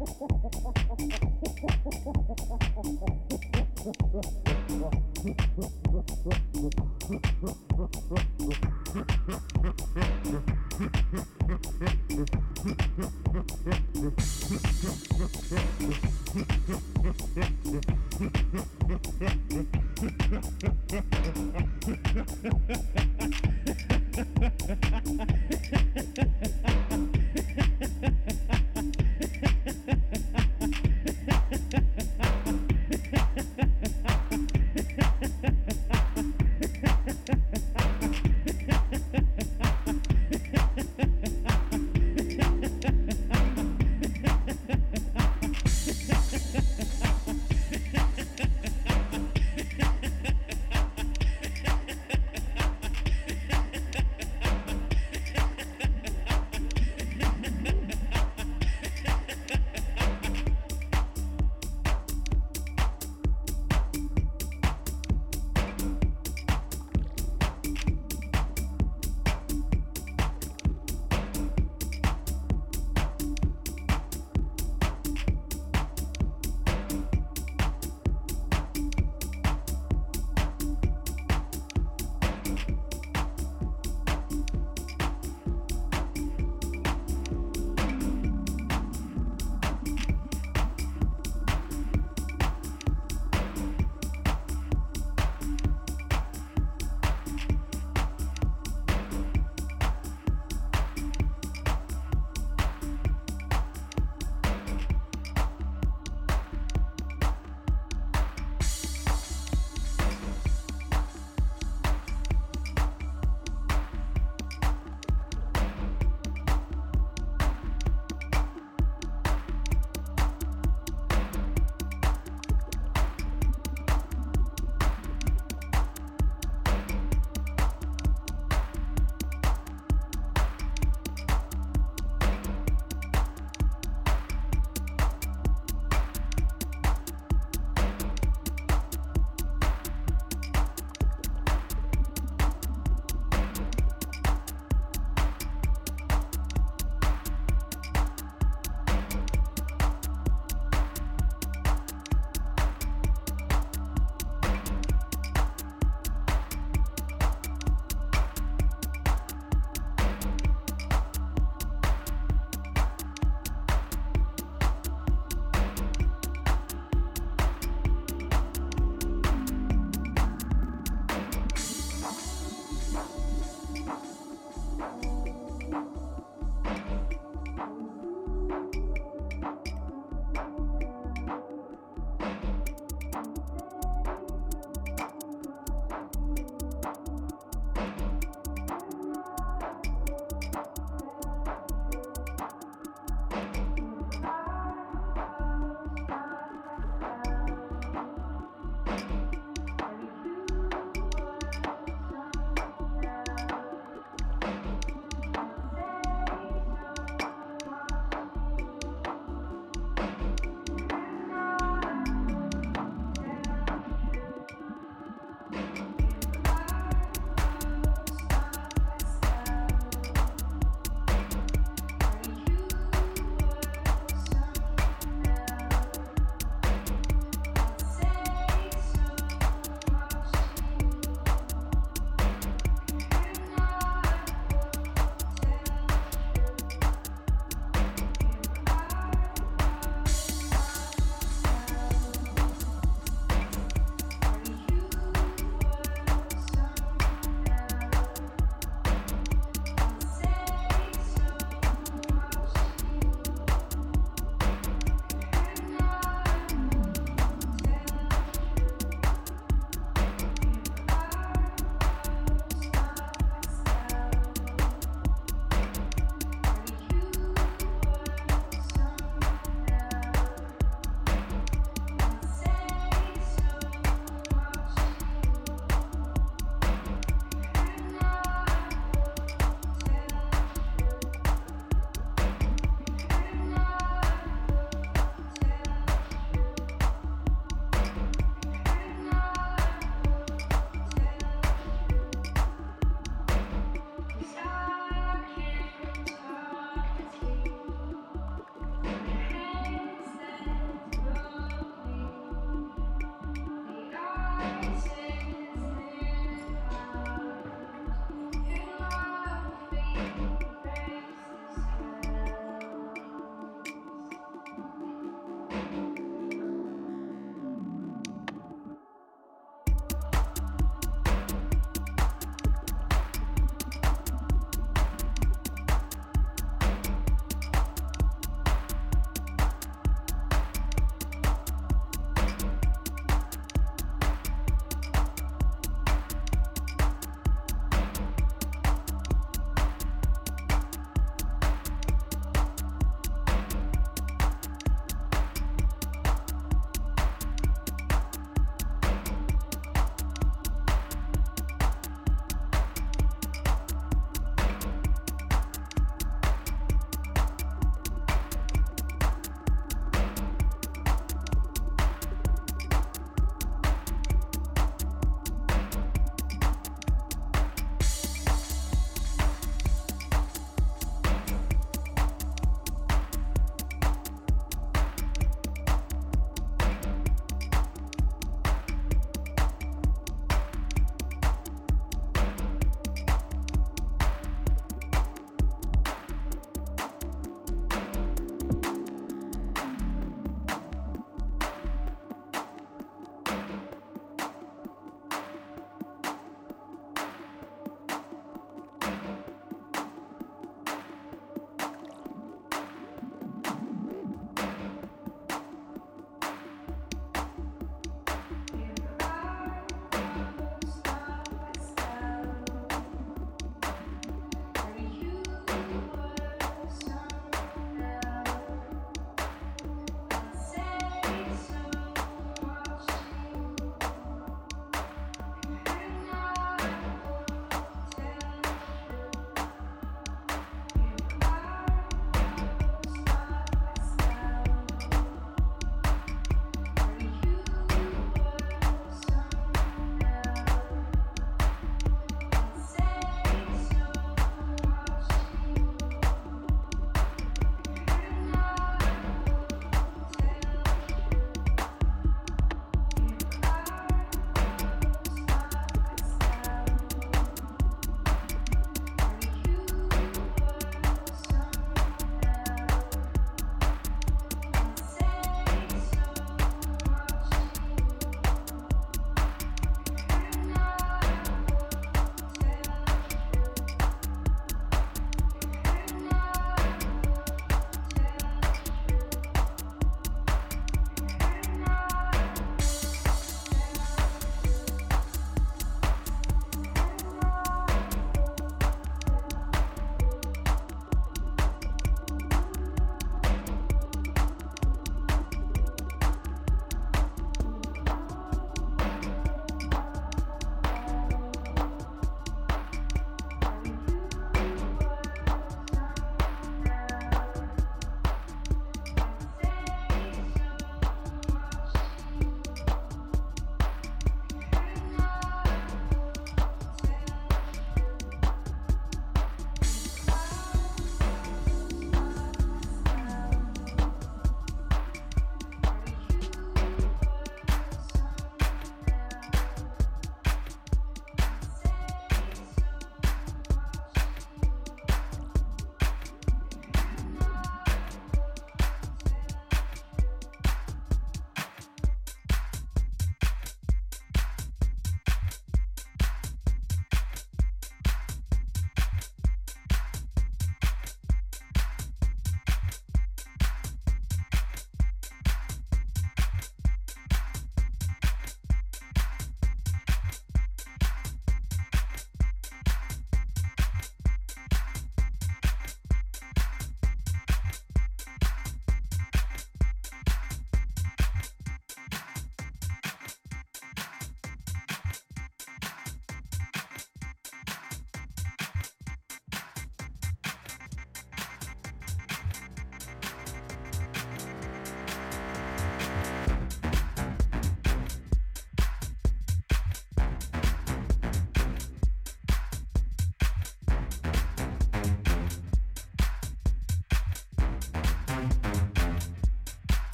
Thank you.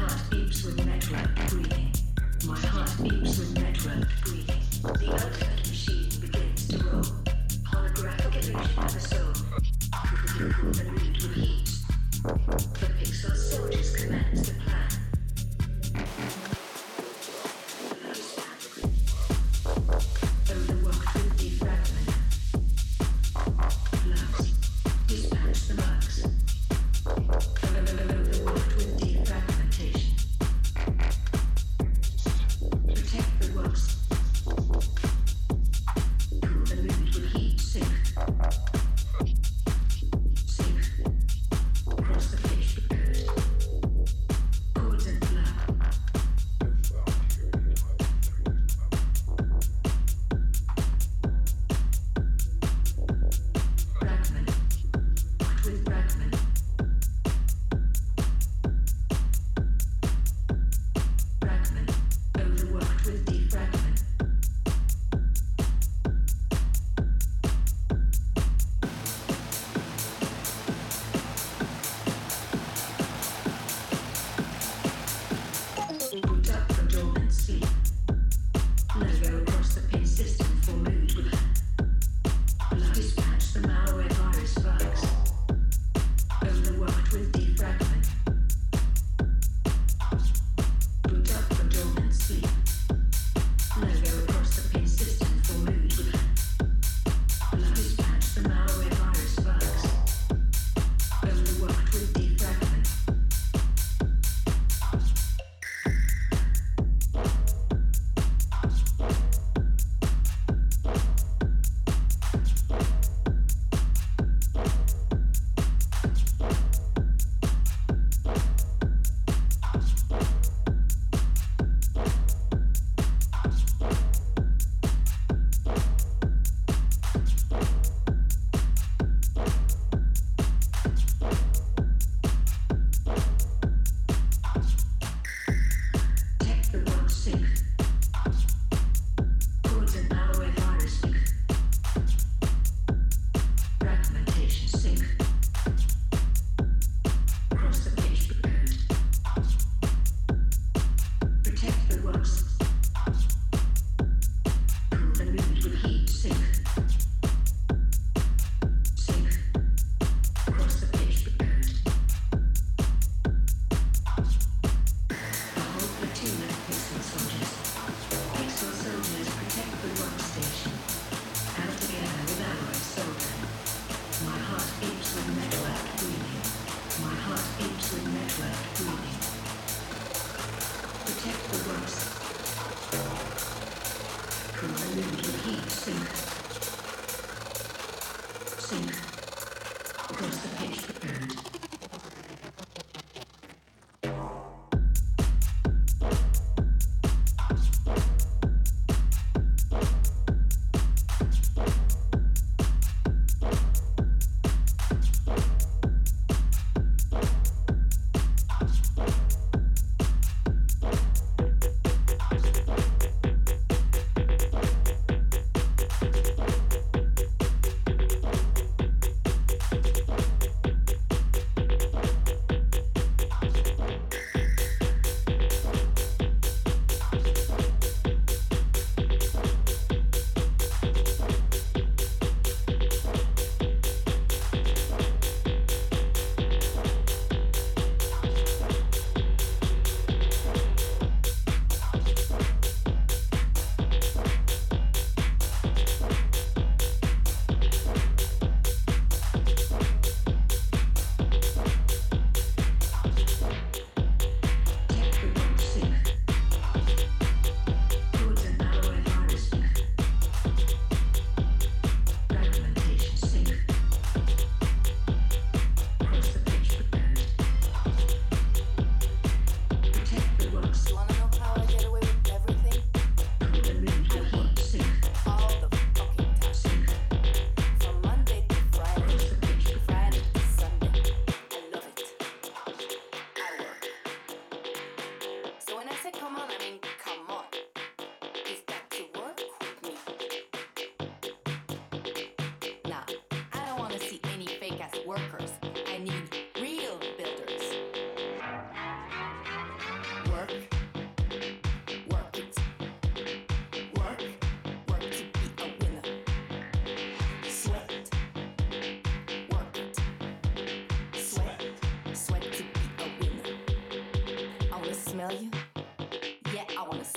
heart beeps with network breathing. My heart beeps with network breathing. The ultimate machine begins to roll. Soldiers commands the plan.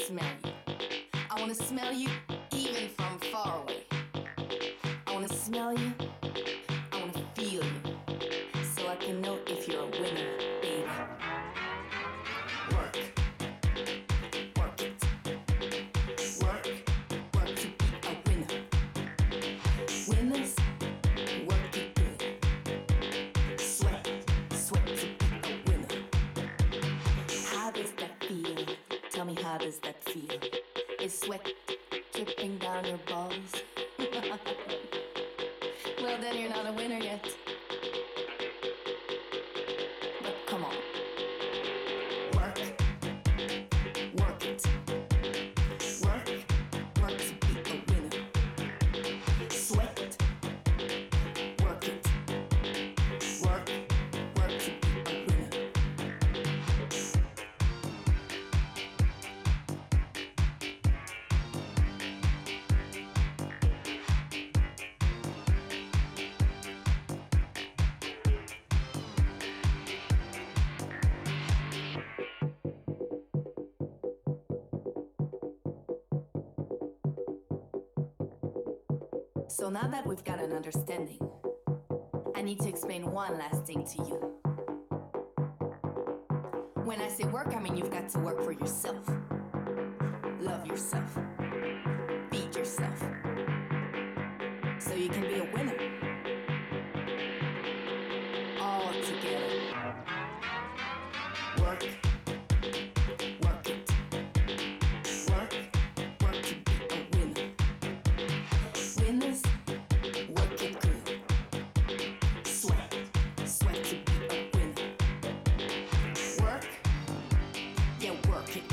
smell you. I wanna smell you even from far away. I wanna smell you. I wanna feel you. So I can know if you're a winner, baby. Work. Work it. Work. Work to be a winner. Winners work it good. Sweat. Sweat to be a winner. How does that feel? Tell me how does that is sweat dripping down your balls. well, then you're not a winner yet. that we've got an understanding, I need to explain one last thing to you. When I say work, I mean you've got to work for yourself, love yourself, feed yourself. market